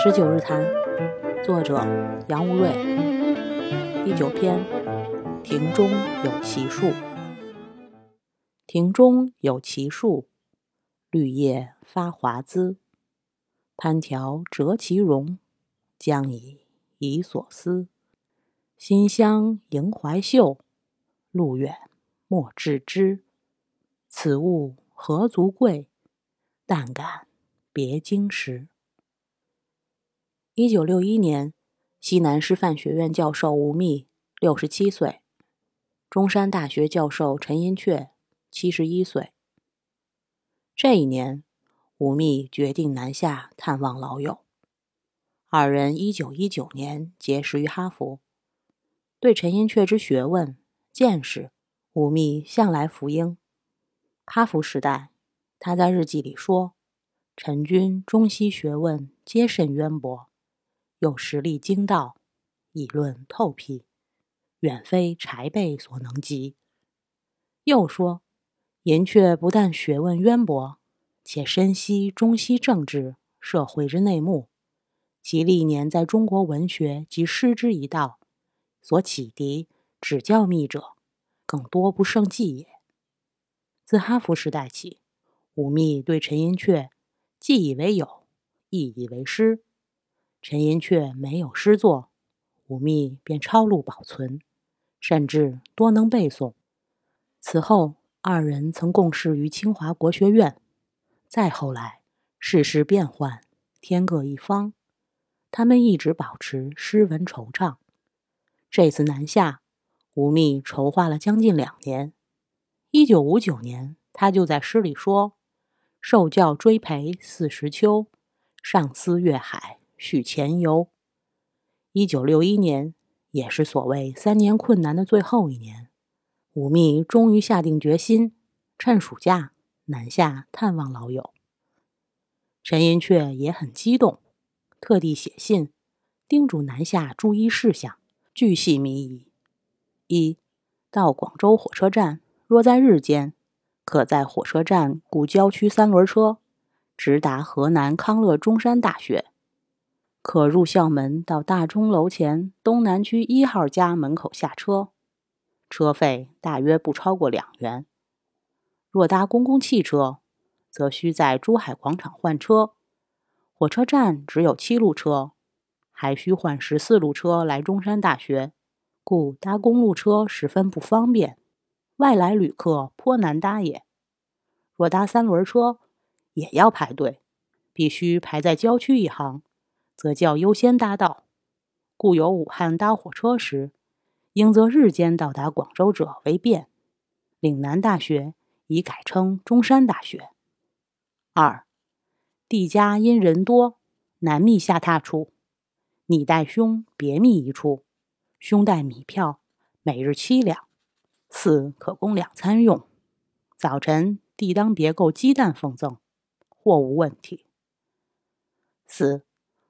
十九日谈，作者杨无瑞。第九篇：庭中有奇树。庭中有奇树，绿叶发华滋。攀条折其荣，将以遗所思。馨香萦怀袖，路远莫致之。此物何足贵？但感别经时。一九六一年，西南师范学院教授吴宓六十七岁，中山大学教授陈寅恪七十一岁。这一年，吴宓决定南下探望老友。二人一九一九年结识于哈佛，对陈寅恪之学问见识，吴宓向来服膺。哈佛时代，他在日记里说：“陈君中西学问皆甚渊博。”有实力精道，议论透辟，远非柴辈所能及。又说，寅恪不但学问渊博，且深悉中西政治、社会之内幕，其历年在中国文学及诗之一道所启迪、指教密者，更多不胜计也。自哈佛时代起，武密对陈寅恪既以为友，亦以为师。陈寅恪没有诗作，吴宓便抄录保存，甚至多能背诵。此后，二人曾共事于清华国学院。再后来，世事变幻，天各一方，他们一直保持诗文惆怅。这次南下，吴宓筹划了将近两年。一九五九年，他就在诗里说：“受教追陪四时秋，上思越海。”续前游。一九六一年，也是所谓三年困难的最后一年，武密终于下定决心，趁暑假南下探望老友。陈寅恪也很激动，特地写信叮嘱南下注意事项，巨细靡遗。一到广州火车站，若在日间，可在火车站雇郊区三轮车，直达河南康乐中山大学。可入校门到大钟楼前东南区一号家门口下车，车费大约不超过两元。若搭公共汽车，则需在珠海广场换车。火车站只有七路车，还需换十四路车来中山大学，故搭公路车十分不方便。外来旅客颇难搭也。若搭三轮车，也要排队，必须排在郊区一行。则较优先搭到，故有武汉搭火车时，应择日间到达广州者为便。岭南大学已改称中山大学。二，地家因人多，难觅下榻处，你带兄别觅一处，兄带米票，每日七两，四可供两餐用。早晨地当别购鸡蛋奉赠，或无问题。四。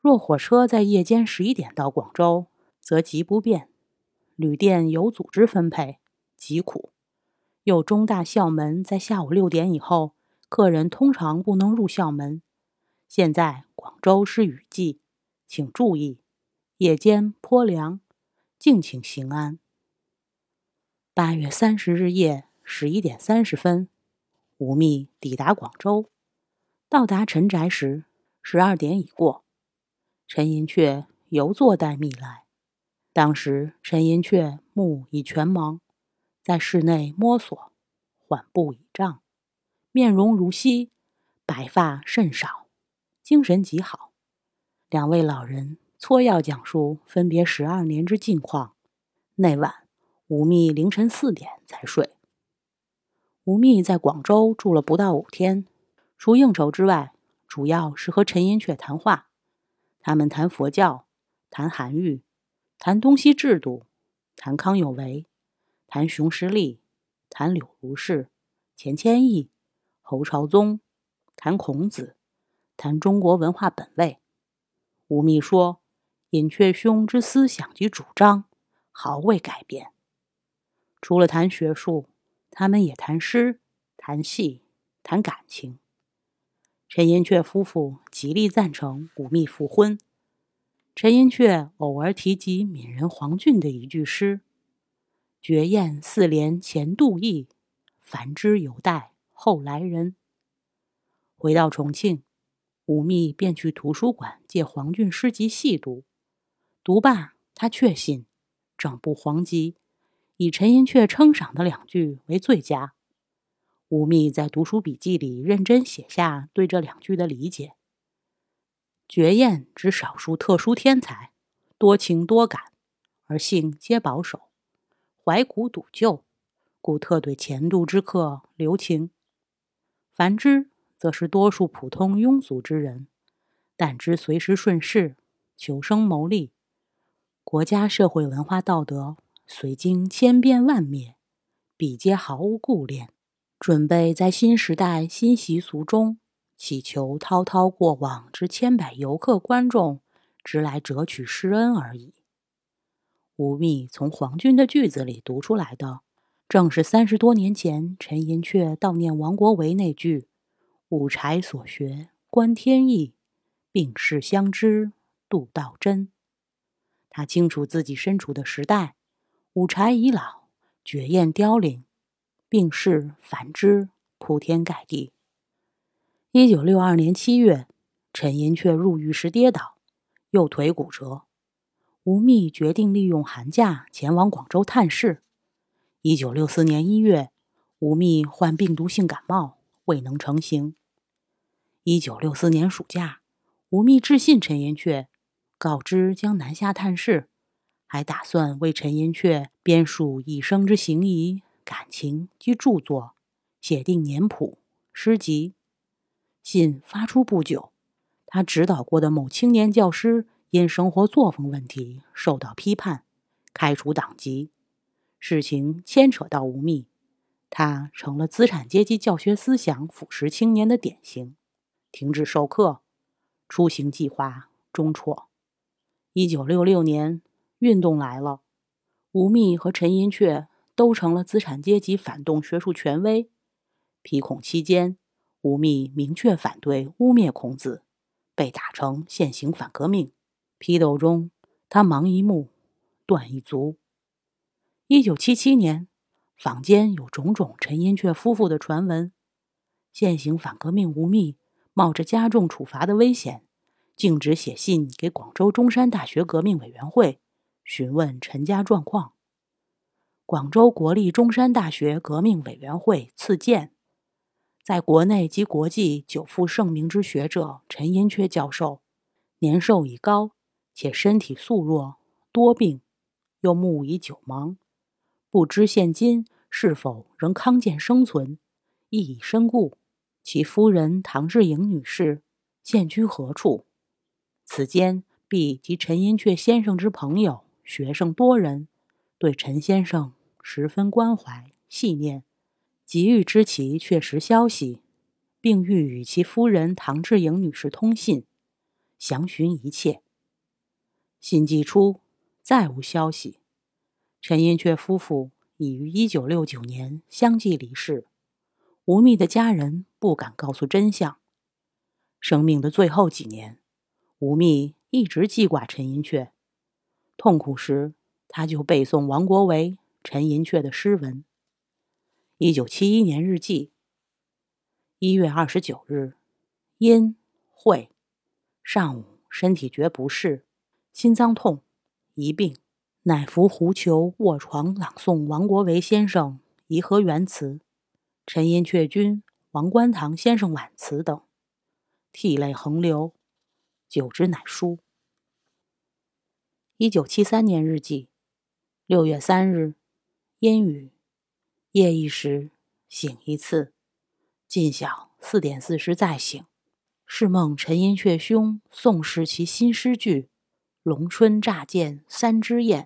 若火车在夜间十一点到广州，则极不便。旅店有组织分配，极苦。又中大校门在下午六点以后，客人通常不能入校门。现在广州是雨季，请注意，夜间颇凉，敬请行安。八月三十日夜十一点三十分，吴宓抵达广州，到达陈宅时，十二点已过。陈寅恪犹坐待密来。当时陈寅恪目已全盲，在室内摸索，缓步倚杖，面容如昔，白发甚少，精神极好。两位老人撮要讲述分别十二年之近况。那晚，吴宓凌晨四点才睡。吴宓在广州住了不到五天，除应酬之外，主要是和陈寅恪谈话。他们谈佛教，谈韩愈，谈东西制度，谈康有为，谈熊十力，谈柳如是、钱谦益、侯朝宗，谈孔子，谈中国文化本位。吴宓说：“尹雀兄之思想及主张毫未改变。除了谈学术，他们也谈诗、谈戏、谈感情。”陈寅恪夫妇极力赞成武密复婚，陈寅恪偶尔提及闽人黄俊的一句诗：“绝艳似怜前度意，繁枝犹待后来人。”回到重庆，武密便去图书馆借黄俊诗集细读。读罢，他确信整部黄集以陈寅恪称赏的两句为最佳。吴宓在读书笔记里认真写下对这两句的理解。绝艳指少数特殊天才，多情多感，而性皆保守，怀古笃旧，故特对前度之客留情。凡之则是多数普通庸俗之人，但知随时顺势，求生谋利，国家社会文化道德虽经千变万灭，彼皆毫无顾恋，准备在新时代新习俗中。祈求滔滔过往之千百游客观众，直来折取施恩而已。吴宓从黄俊的句子里读出来的，正是三十多年前陈寅恪悼念王国维那句“五柴所学观天意，病逝相知度道真”。他清楚自己身处的时代，五柴已老，绝艳凋零，病逝繁枝铺天盖地。一九六二年七月，陈寅恪入狱时跌倒，右腿骨折。吴宓决定利用寒假前往广州探视。一九六四年一月，吴宓患病毒性感冒，未能成行。一九六四年暑假，吴宓致信陈寅恪，告知将南下探视，还打算为陈寅恪编述一生之行仪、感情及著作，写定年谱、诗集。信发出不久，他指导过的某青年教师因生活作风问题受到批判，开除党籍。事情牵扯到吴宓，他成了资产阶级教学思想腐蚀青年的典型，停止授课，出行计划中辍。一九六六年，运动来了，吴宓和陈寅恪都成了资产阶级反动学术权威。批孔期间。吴宓明确反对污蔑孔子，被打成现行反革命。批斗中，他盲一目，断一足。一九七七年，坊间有种种陈寅恪夫妇的传闻。现行反革命吴宓冒着加重处罚的危险，径直写信给广州中山大学革命委员会，询问陈家状况。广州国立中山大学革命委员会赐见。在国内及国际久负盛名之学者陈寅恪教授，年寿已高，且身体素弱，多病，又目已久盲，不知现今是否仍康健生存，亦已身故。其夫人唐志颖女士现居何处？此间必及陈寅恪先生之朋友、学生多人，对陈先生十分关怀细念。急欲知其确实消息，并欲与其夫人唐志颖女士通信，详询一切。信寄出，再无消息。陈寅恪夫妇已于一九六九年相继离世，吴宓的家人不敢告诉真相。生命的最后几年，吴宓一直记挂陈寅恪，痛苦时他就背诵王国维、陈寅恪的诗文。一九七一年日记。一月二十九日，因会上午身体觉不适，心脏痛，一病，乃服胡裘卧床朗诵王国维先生颐和园词、陈寅恪君、王观堂先生挽词等，涕泪横流，久之乃书。一九七三年日记。六月三日，烟雨。夜一时，醒一次，近晓四点四十再醒，是梦陈寅恪兄诵释其新诗句《龙春乍见三枝燕》，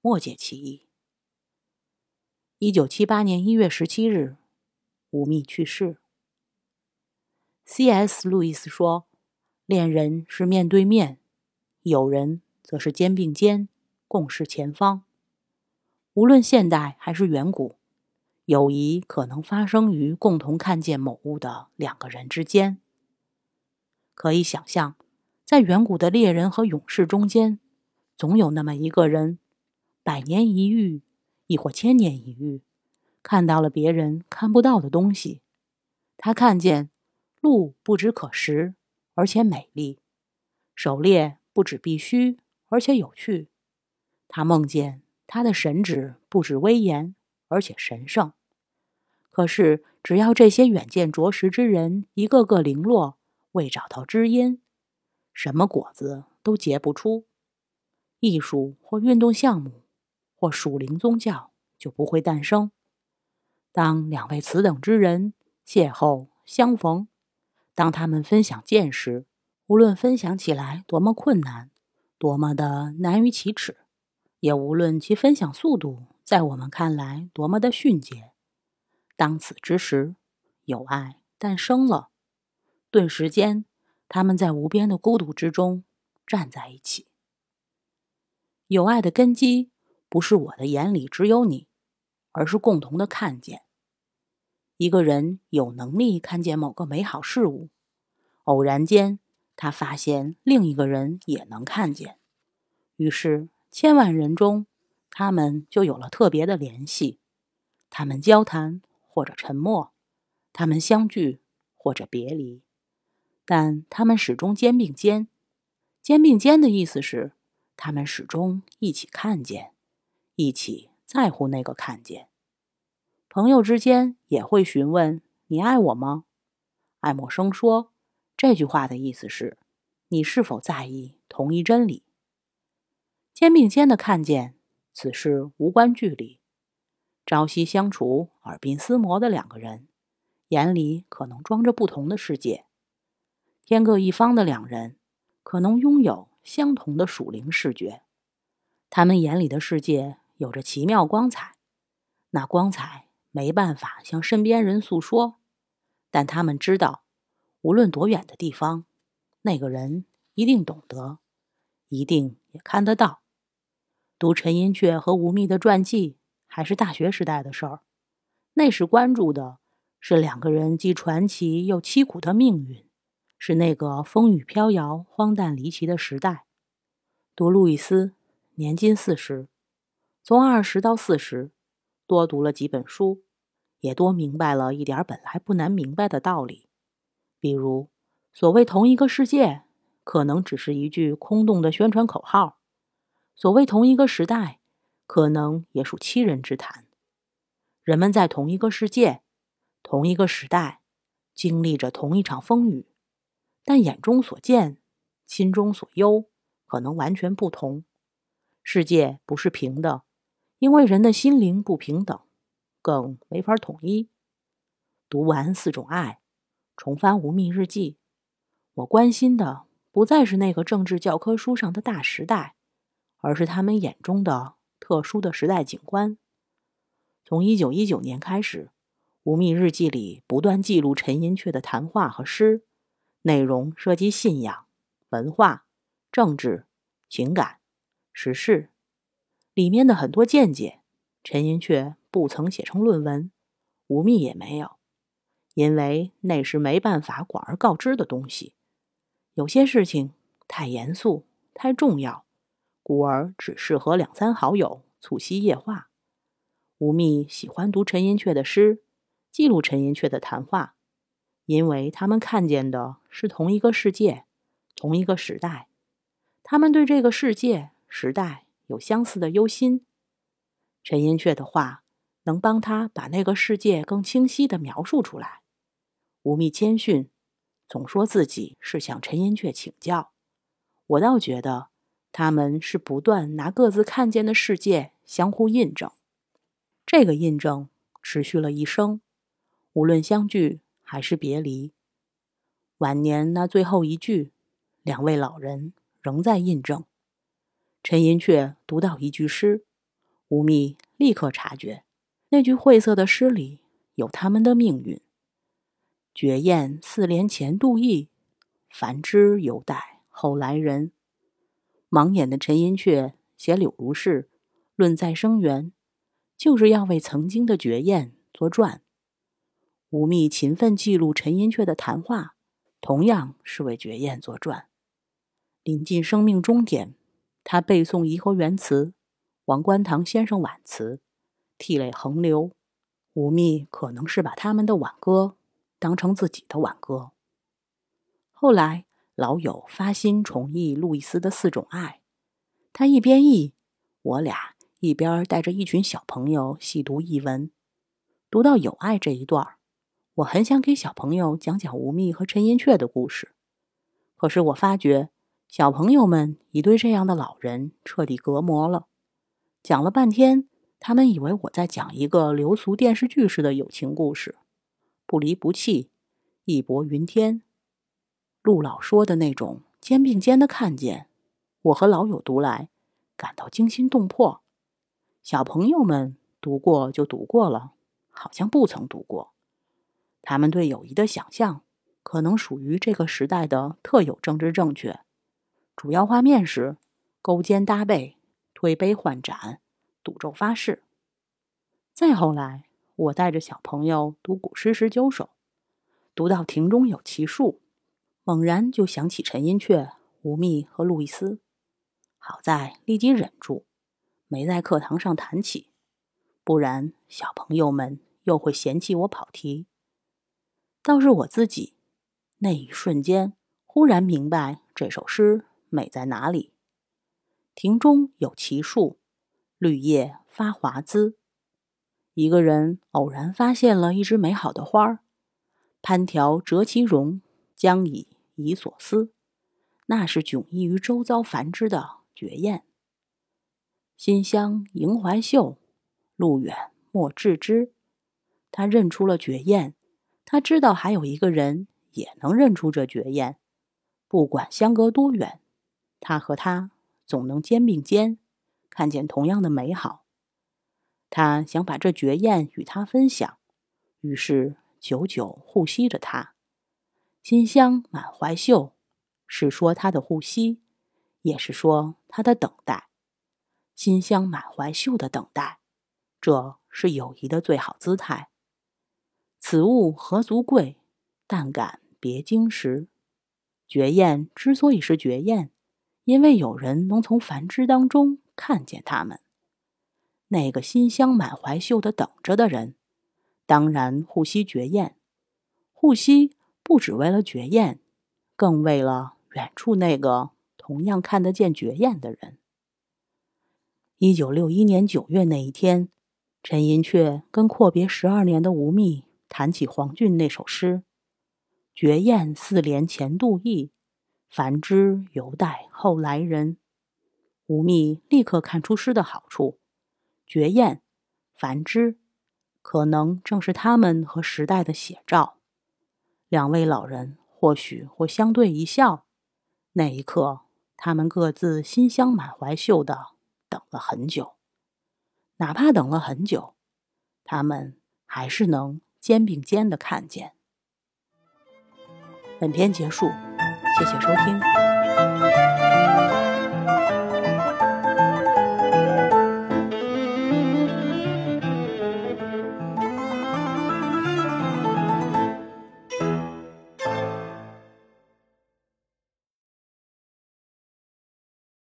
莫解其意。一九七八年一月十七日，吴宓去世。C.S. 路易斯说：“恋人是面对面，友人则是肩并肩，共视前方。无论现代还是远古。”友谊可能发生于共同看见某物的两个人之间。可以想象，在远古的猎人和勇士中间，总有那么一个人，百年一遇，亦或千年一遇，看到了别人看不到的东西。他看见鹿不只可食，而且美丽；狩猎不止必须，而且有趣。他梦见他的神旨不止威严，而且神圣。可是，只要这些远见卓识之人一个个零落，未找到知音，什么果子都结不出。艺术或运动项目，或属灵宗教就不会诞生。当两位此等之人邂逅相逢，当他们分享见识，无论分享起来多么困难，多么的难于启齿，也无论其分享速度在我们看来多么的迅捷。当此之时，有爱诞生了。顿时间，他们在无边的孤独之中站在一起。有爱的根基不是我的眼里只有你，而是共同的看见。一个人有能力看见某个美好事物，偶然间他发现另一个人也能看见，于是千万人中，他们就有了特别的联系。他们交谈。或者沉默，他们相聚或者别离，但他们始终肩并肩。肩并肩的意思是，他们始终一起看见，一起在乎那个看见。朋友之间也会询问：“你爱我吗？”爱默生说，这句话的意思是：你是否在意同一真理？肩并肩的看见，此事无关距离。朝夕相处、耳鬓厮磨的两个人，眼里可能装着不同的世界；天各一方的两人，可能拥有相同的属灵视觉。他们眼里的世界有着奇妙光彩，那光彩没办法向身边人诉说，但他们知道，无论多远的地方，那个人一定懂得，一定也看得到。读陈寅恪和吴宓的传记。还是大学时代的事儿，那时关注的是两个人既传奇又凄苦的命运，是那个风雨飘摇、荒诞离奇的时代。读路易斯，年近四十，从二十到四十，多读了几本书，也多明白了一点本来不难明白的道理，比如所谓同一个世界，可能只是一句空洞的宣传口号；所谓同一个时代。可能也属欺人之谈。人们在同一个世界、同一个时代，经历着同一场风雨，但眼中所见、心中所忧，可能完全不同。世界不是平的，因为人的心灵不平等，更没法统一。读完《四种爱》，重翻《无觅日记》，我关心的不再是那个政治教科书上的大时代，而是他们眼中的。特殊的时代景观。从一九一九年开始，《无宓日记》里不断记录陈寅恪的谈话和诗，内容涉及信仰、文化、政治、情感、时事。里面的很多见解，陈寅恪不曾写成论文，吴宓也没有，因为那是没办法广而告之的东西。有些事情太严肃、太重要。故而只适合两三好友促膝夜话。吴宓喜欢读陈寅恪的诗，记录陈寅恪的谈话，因为他们看见的是同一个世界，同一个时代。他们对这个世界、时代有相似的忧心。陈寅恪的话能帮他把那个世界更清晰地描述出来。吴宓谦逊，总说自己是向陈寅恪请教。我倒觉得。他们是不断拿各自看见的世界相互印证，这个印证持续了一生，无论相聚还是别离。晚年那最后一句，两位老人仍在印证。陈寅恪读到一句诗，吴宓立刻察觉，那句晦涩的诗里有他们的命运。绝艳四联前度意，繁枝犹待后来人。盲眼的陈寅恪写《柳如是》，论再生缘，就是要为曾经的绝艳作传。吴宓勤奋记录陈寅恪的谈话，同样是为绝艳作传。临近生命终点，他背诵颐和园词、王观堂先生挽词，涕泪横流。吴宓可能是把他们的挽歌当成自己的挽歌。后来，老友发心重译路易斯的《四种爱》，他一边译，我俩一边带着一群小朋友细读译文。读到友爱这一段，我很想给小朋友讲讲吴宓和陈寅恪的故事，可是我发觉小朋友们已对这样的老人彻底隔膜了。讲了半天。他们以为我在讲一个流俗电视剧式的友情故事，不离不弃，义薄云天。陆老说的那种肩并肩的看见，我和老友读来感到惊心动魄。小朋友们读过就读过了，好像不曾读过。他们对友谊的想象，可能属于这个时代的特有政治正确。主要画面是勾肩搭背，推杯换盏。赌咒发誓。再后来，我带着小朋友读古诗十九首，读到庭中有奇树，猛然就想起陈寅恪、吴宓和路易斯。好在立即忍住，没在课堂上谈起，不然小朋友们又会嫌弃我跑题。倒是我自己，那一瞬间忽然明白这首诗美在哪里。庭中有奇树。绿叶发华滋，一个人偶然发现了一枝美好的花儿，攀条折其容，将以以所思。那是迥异于周遭繁枝的绝艳。馨香萦怀袖，路远莫致之。他认出了绝艳，他知道还有一个人也能认出这绝艳，不管相隔多远，他和他总能肩并肩。看见同样的美好，他想把这绝艳与他分享，于是久久呼吸着它，馨香满怀袖，是说他的呼吸，也是说他的等待，馨香满怀袖的等待，这是友谊的最好姿态。此物何足贵，但感别经时。绝艳之所以是绝艳，因为有人能从繁枝当中。看见他们，那个馨香满怀袖的等着的人，当然护惜绝艳。护惜不只为了绝艳，更为了远处那个同样看得见绝艳的人。一九六一年九月那一天，陈寅恪跟阔别十二年的吴宓谈起黄俊那首诗：“绝艳似怜前度意，繁枝犹待后来人。”吴宓立刻看出诗的好处，绝艳、繁枝，可能正是他们和时代的写照。两位老人或许会相对一笑，那一刻，他们各自心香满怀秀的等了很久，哪怕等了很久，他们还是能肩并肩的看见。本篇结束，谢谢收听。